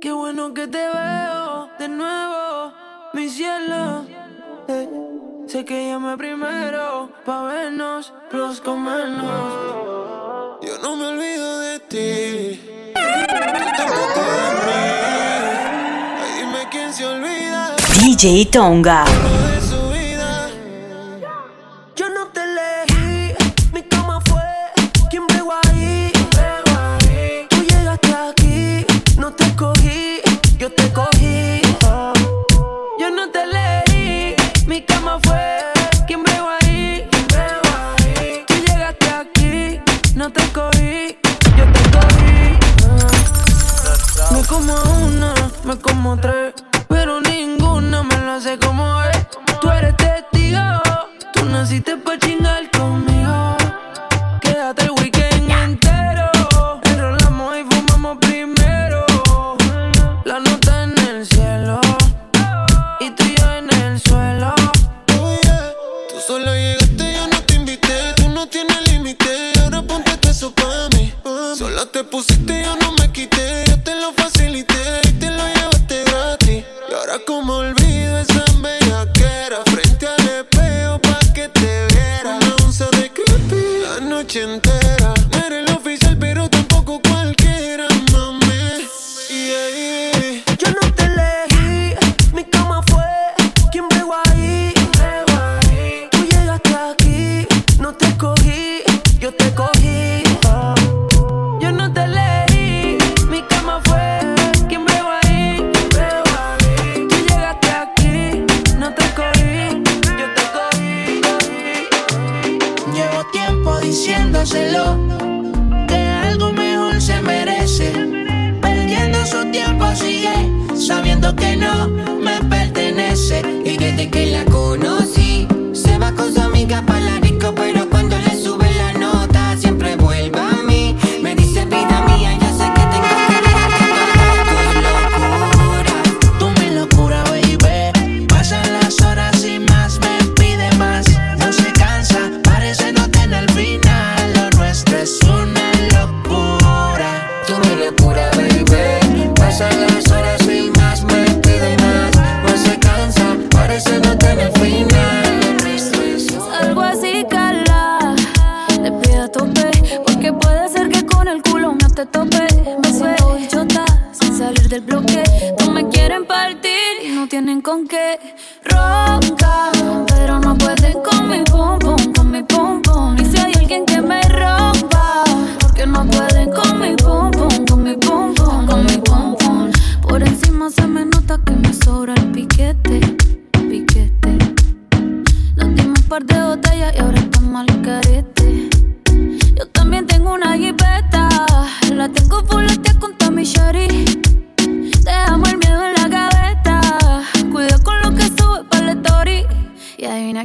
Qué bueno que te veo de nuevo, mi cielo. Eh, sé que llamé primero pa' vernos, los comernos. Yo no me olvido de ti. dime quién se olvida. DJ Tonga. diciéndoselo que algo mejor se merece. Perdiendo su tiempo sigue sabiendo que no me pertenece y desde que la conocí se va con su amiga para la tienen con qué ronca, pero no pueden con mi pum pum, con mi pum pum. Y si hay alguien que me rompa, porque no pueden con mi pum pum, con mi pum pum, con mi pum pum. Por encima se me nota que me sobra el piquete, piquete. Nos dimos un par de botellas y ahora estamos al carete. Yo también tengo una jipeta, la tengo volatea con mi shari.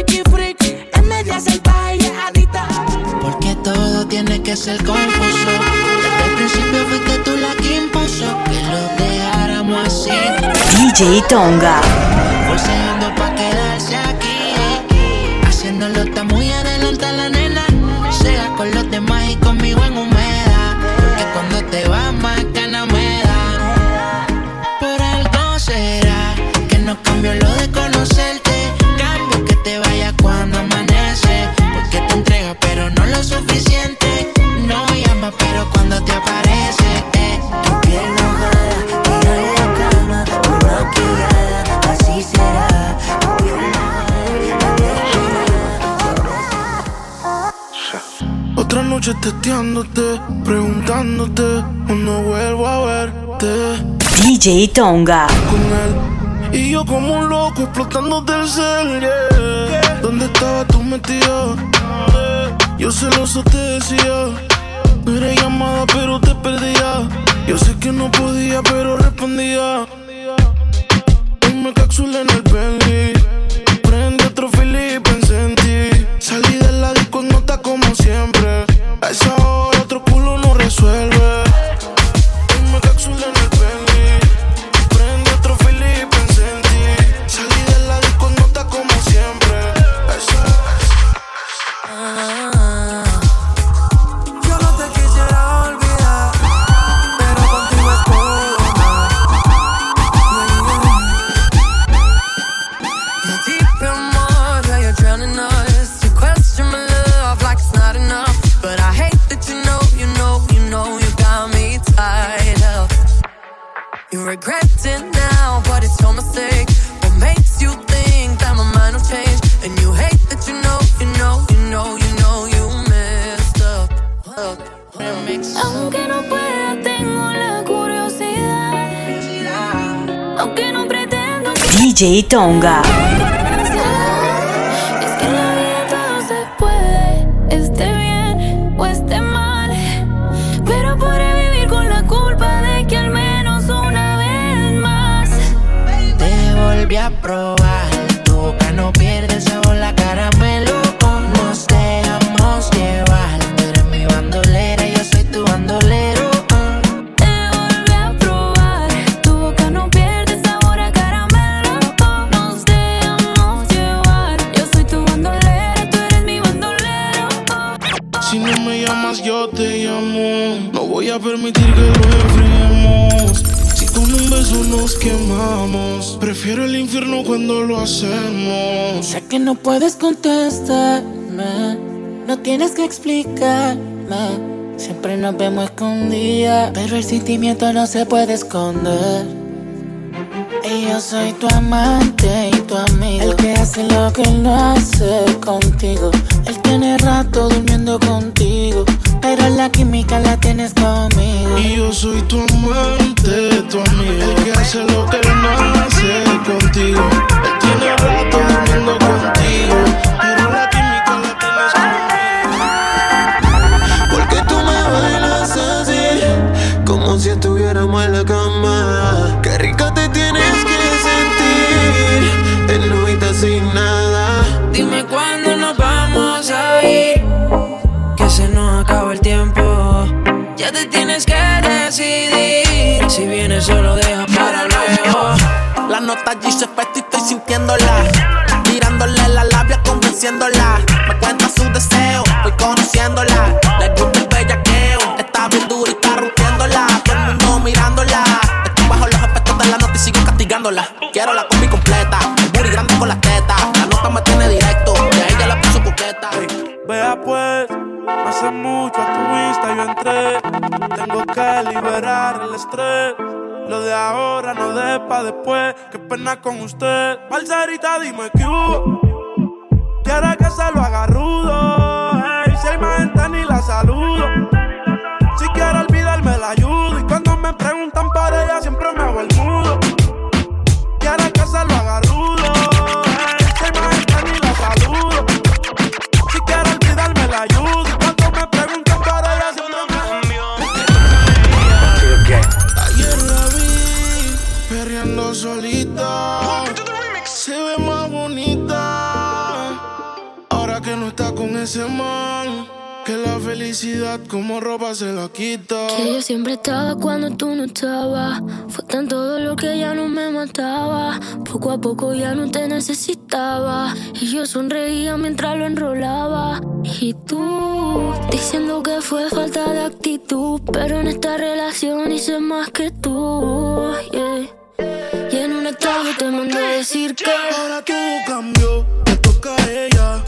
friki friki. En media salvaje y adita. Porque todo tiene que ser confuso. Desde el principio fuiste tú la que impuso que lo dejáramos así. DJ Tonga. Otra noche testeándote, preguntándote cuando vuelvo a verte. DJ Tonga. Con él y yo como un loco explotándote el cel, yeah. ¿Dónde estaba tú metido? Yo celoso te decía, no eres llamada pero te perdí que no podía, pero respondía. Dime cápsula en el Bentley. Daytonga. Quemamos, prefiero el infierno cuando lo hacemos. Sé que no puedes contestarme, no tienes que explicarme. Siempre nos vemos escondidas, pero el sentimiento no se puede esconder. Y yo soy tu amante y tu amigo, el que hace lo que no hace contigo. Él tiene rato durmiendo contigo, pero la química la tienes conmigo. Y yo soy tu amante, tu amigo, el que hace lo que no hace contigo. Él tiene rato durmiendo contigo, si estuviéramos en la cama. Qué rica te tienes que sentir, en novita sin nada. Dime cuándo nos vamos a ir, que se nos acaba el tiempo. Ya te tienes que decidir, si vienes solo deja para luego. La nota allí se y estoy sintiéndola. Tirándole la labia, convenciéndola. Me cuenta su deseo, Quiero la combi completa, booty grande con las tetas. La nota me tiene directo, y a ella la puso coqueta. Vea pues, hace mucho a tu vista yo entré. Tengo que liberar el estrés. Lo de ahora no de pa' después. Qué pena con usted. Marcerita, dime que hubo. Que se lo haga rudo. Ey, si hay más gente ni la saludo. Como ropa se la quita. Que yo siempre estaba cuando tú no estabas. Fue tanto dolor que ya no me mataba. Poco a poco ya no te necesitaba. Y yo sonreía mientras lo enrolaba. Y tú, diciendo que fue falta de actitud. Pero en esta relación hice más que tú. yeah. Y en un estado te mandé a decir que. Ahora todo cambió, te toca a ella.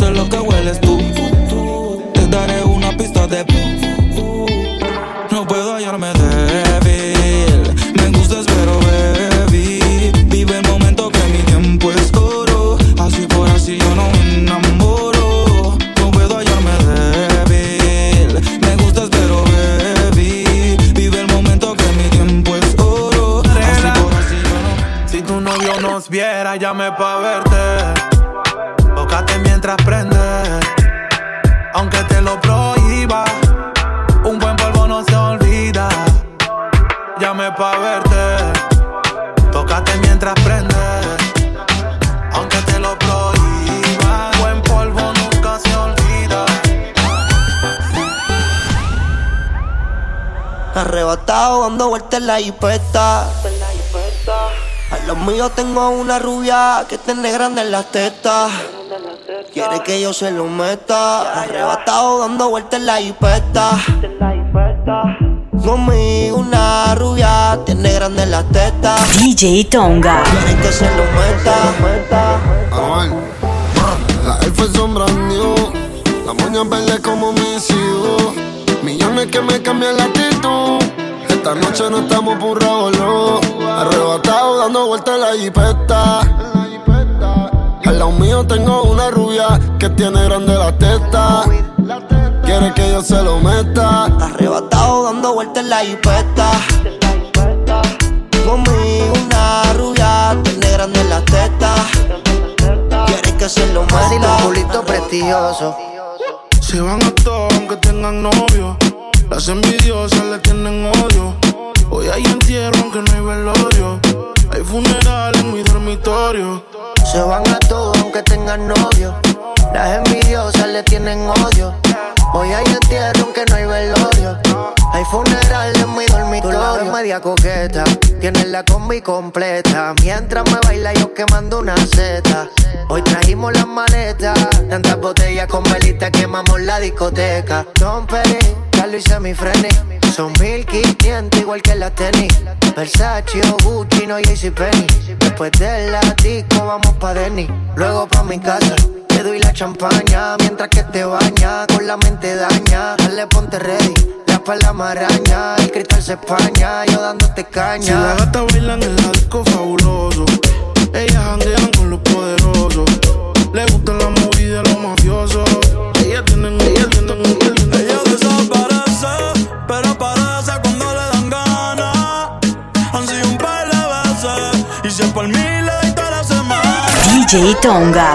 Es lo que hueles tú. La jipeta. A los míos tengo una rubia que tiene grande en las tetas. Quiere que yo se lo meta. Arrebatado dando vueltas en la jipeta. Conmigo una rubia tiene grande en las tetas. DJ Tonga. Quiere que se lo meta. La L fue sombra new. La moña verde como hijos. Millones que me cambian la actitud. Esta noche no estamos burrados, no. Arrebatado dando vueltas en la jipeta. Al lado mío tengo una rubia que tiene grande la testa. Quiere que yo se lo meta. Arrebatado dando vueltas en la jipeta. Conmigo una rubia tiene grande en las tetas. Quiere que se lo meta. un culito prestigioso. Se van a todos aunque tengan novio. Las envidiosas le tienen odio. Hoy hay entierro aunque no hay velorio. Hay funeral en mi dormitorio. Se van a todos aunque tengan novio. Las envidiosas le tienen odio. Hoy hay entierro aunque no hay velorio. Hay funeral en mi dormitorio. Tú media coqueta. Tienes la combi completa. Mientras me baila yo quemando una seta. Hoy trajimos las maletas. Tantas botellas con velita quemamos la discoteca. Don Perry, Carlos y semifreni. Son 1500 igual que las tenis. Versace o Gucci, no JCPenney. Después de la disco vamos pa' Denny. Luego pa' mi casa. Te doy la champaña mientras que te baña. Con la mente daña. Dale, ponte ready. La espalda maraña. El cristal se españa. Yo dándote Si caña. las gatas bailan en el disco fabuloso. Ellas andean con los poderosos. Le gustan la movida de los mafiosos. Ellas tienen, ellas tienen, ellas tienen. Ella desaparece, pero aparece cuando le dan ganas. Han sido un par de veces, y si es por mí le doy toda la semana. DJ Tonga.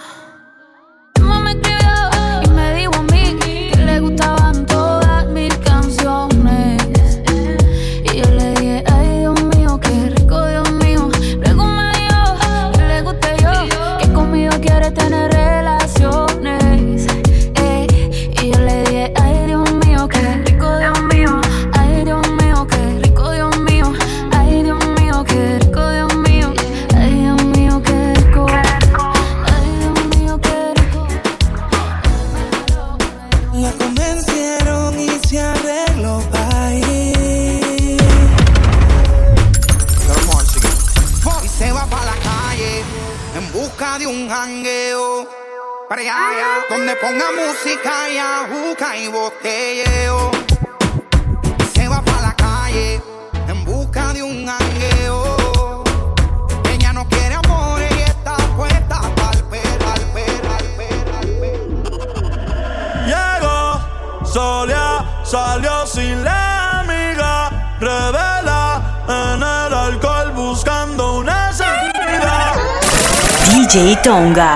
Ponga música y ajuca y botelleo. Se va para la calle en busca de un jangueo. Ella no quiere amor y está puesta pa'l perro, al perro, al perro, al perro. Llegó, solía, salió sin la amiga, revela en el alcohol buscando una salida. DJ Tonga.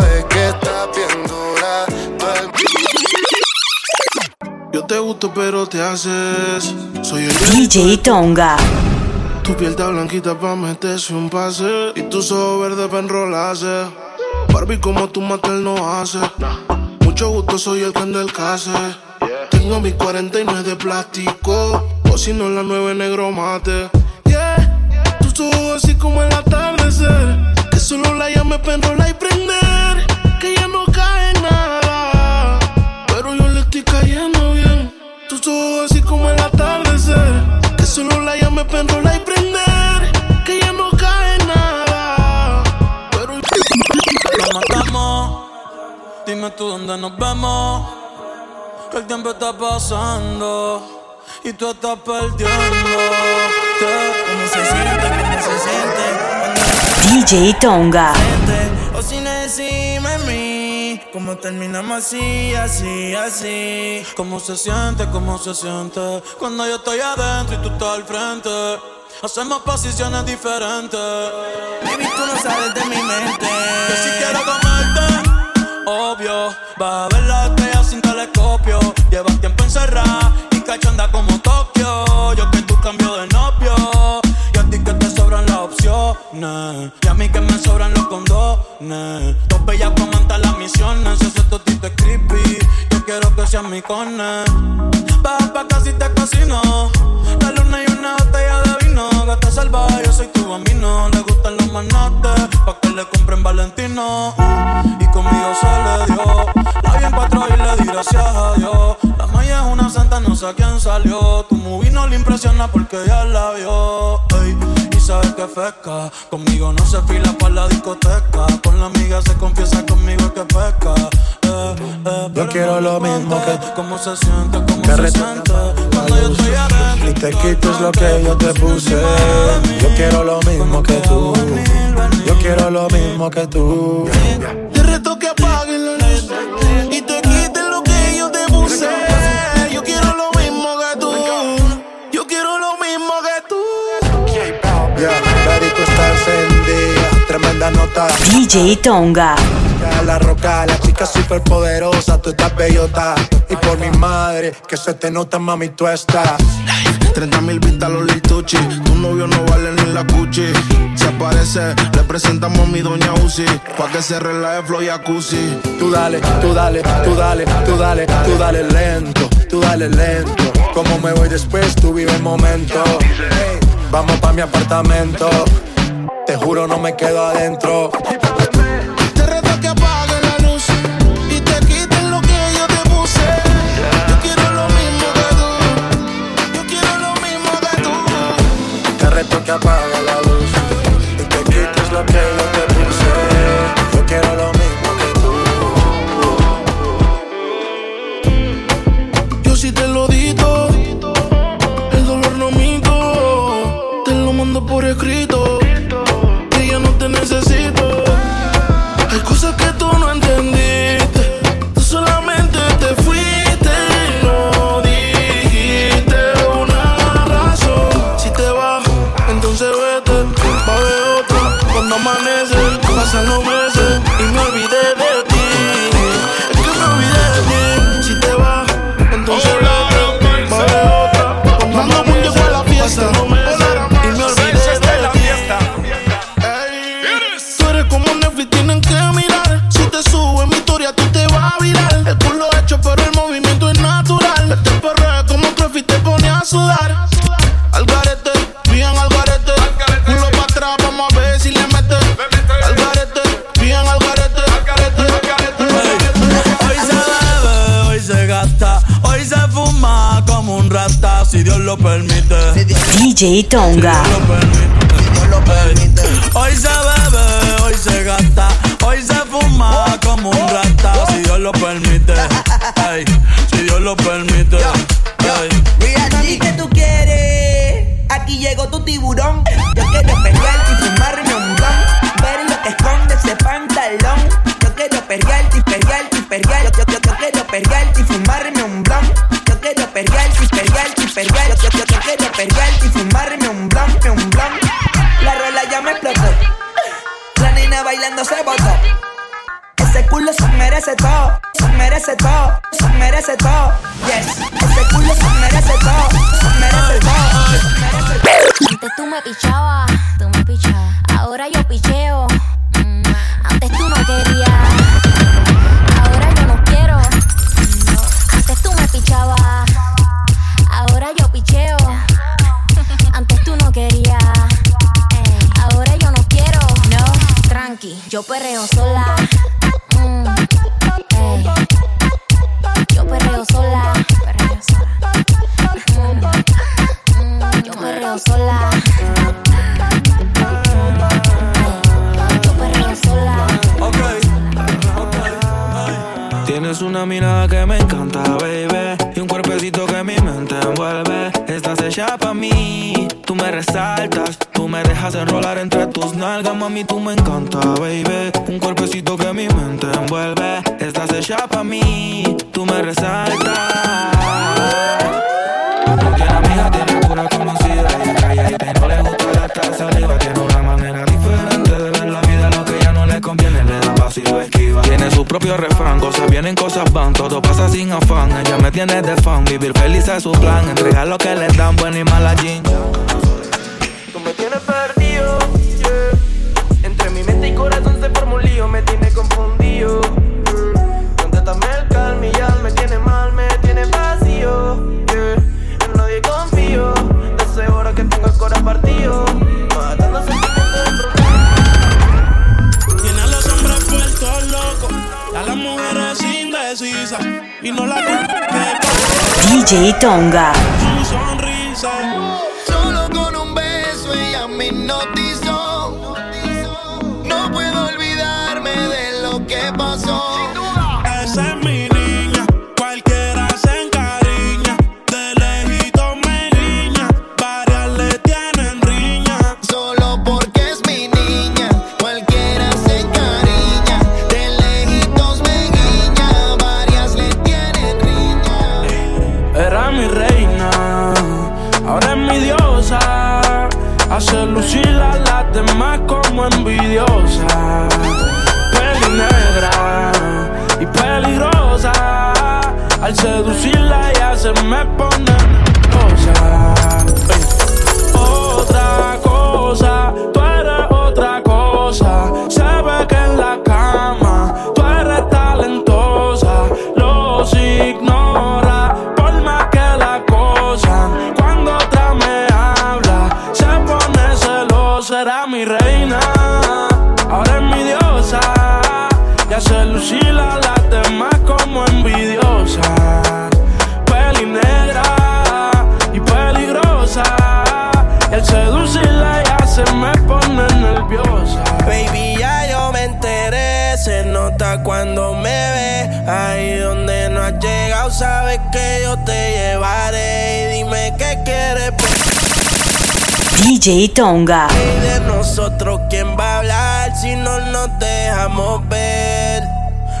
Pero te haces. Soy el DJ Tonga. Tu piel está blanquita pa' meterse un pase. Y tus ojos verdes pa' enrolarse. Barbie, como tu matel no hace. Mucho gusto, soy el can del case. Tengo mi 49 de plástico. O si no, la 9 negro mate. Yeah, tus ojos así como el atardecer. Que solo la llame pa' enrolar y prender. Ojos así como el atardecer. Que solo la llame pa' enrolar y prender. Que ya no cae nada. Pero Lo matamos. Dime tú dónde nos vemos. Que el tiempo está pasando. Y tú estás perdiendo. ¿Cómo se siente? ¿Cómo se siente? DJ Tonga. O sin decirme como terminamos así, así, así. Cómo se siente, cómo se siente. Cuando yo estoy adentro y tú estás al frente. Hacemos posiciones diferentes. Baby, tú no sabes de mi mente. Que si quiero comerte, obvio. Va a ver la estrella sin telescopio. Llevas tiempo encerrada y cachonda como Tokio. Yo que tú cambio de novio. Y a ti que te sobran las opciones. Y a mí que me sobran los condos Dos bellas con antes las misiones. Ese totito es creepy. Yo quiero que seas mi cone. Baja pa' casi te cocino. La luna y una botella de vino. Gata salvaje, yo soy tu bambino. Le gustan los manates. Pa' que le compren Valentino. Y conmigo se le dio. La vi en cuatro y le di gracias a Dios. La maya es una santa, no sé a quién salió. Tu movie no le impresiona porque ya la vio sabes que fresca. Conmigo no se fila pa' la discoteca. Con la amiga se confiesa conmigo que pesca. Eh, eh, Yo quiero lo mismo que tú. ¿Cómo se siente? ¿Cómo Que se siente? Cuando yo estoy adentro. Y te quites lo que yo te puse. Yo quiero lo mismo que tú. Yo quiero lo mismo que tú. Nota. DJ Tonga. La roca, la chica super poderosa, tú estás bellota. Y por mi madre, que se te nota, mami, tú estás. 30 mil vistas los lituchi. Tu novio no vale ni la cuchi. Si aparece, le presentamos a mi doña Uzi. Pa' que se relaje flow y jacuzzi. Tú dale, tú dale, tú dale, tú dale, tú dale lento, tú dale lento. Como me voy después, tú vive el momento. Hey, vamos pa' mi apartamento. Te juro, no me quedo adentro. Te reto que apagues la luz y te quites lo que yo te puse. Yo quiero lo mismo que tú. Yo quiero lo mismo que tú. Te reto que apague Pasan los meses y me olvidé de ti. DJ Tonga. Hoy se bebe, hoy se gasta, hoy se fuma como un rata, si Dios lo permite. Ey, si Dios lo permite. Ey. Mami, ¿qué tú quieres? Aquí llegó tu tiburón. Yo quiero se merece tus nalgas, mami. Tú me encanta, baby. Un cuerpecito que mi mente envuelve. Estás hecha pa' mí. Tú me resaltas. Tiene amiga, tiene pura conocida. Y calladita y no le gusta gastar saliva. Tiene una manera diferente de ver la vida. Lo que ya no le conviene, le da paso y lo esquiva. Tiene su propio refrán, cosas vienen, cosas van. Todo pasa sin afán. Ella me tiene de fan. Vivir feliz es su plan. Entregar lo que le dan, buena y mala jean. me tiene mal, me tiene vacío. En nadie confío, deseo ahora que tengo el corazón partido. Matándose el Tiene a los hombres puestos locos, a las mujeres indecisas. Y no la DJ Tonga. Al seducirla ya se me pone sabes que yo te llevaré. Y dime qué quieres, DJ Tonga. Y de nosotros, ¿quién va a hablar si no nos dejamos ver?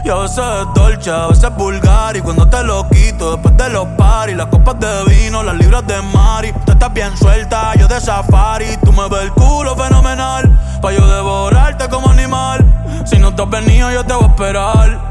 Y a veces es dolce, a veces es vulgar. Y cuando te lo quito después de los paris Las copas de vino, las libras de Mari. Tú estás bien suelta, yo de safari. Tú me ves el culo fenomenal. Pa' yo devorarte como animal. Si no te has venido yo te voy a esperar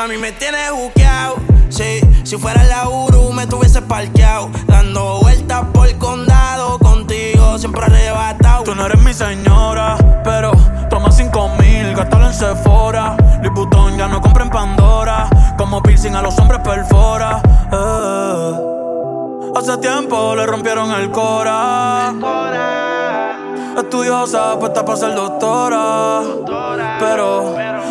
Mami, me tienes buqueado. Sí, si fuera la Uru, me tuviese parqueado. Dando vueltas por el condado. Contigo siempre arrebatado. Tú no eres mi señora, pero toma cinco mil, gástalo en Sephora. Liputón ya no compra en Pandora, como piercing a los hombres perfora. Eh. Hace tiempo le rompieron el cora. Estudiosa, puesta para ser doctora. Pero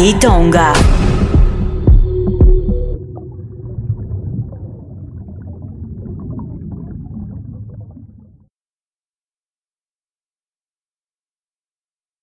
DJ, DJ Tonga.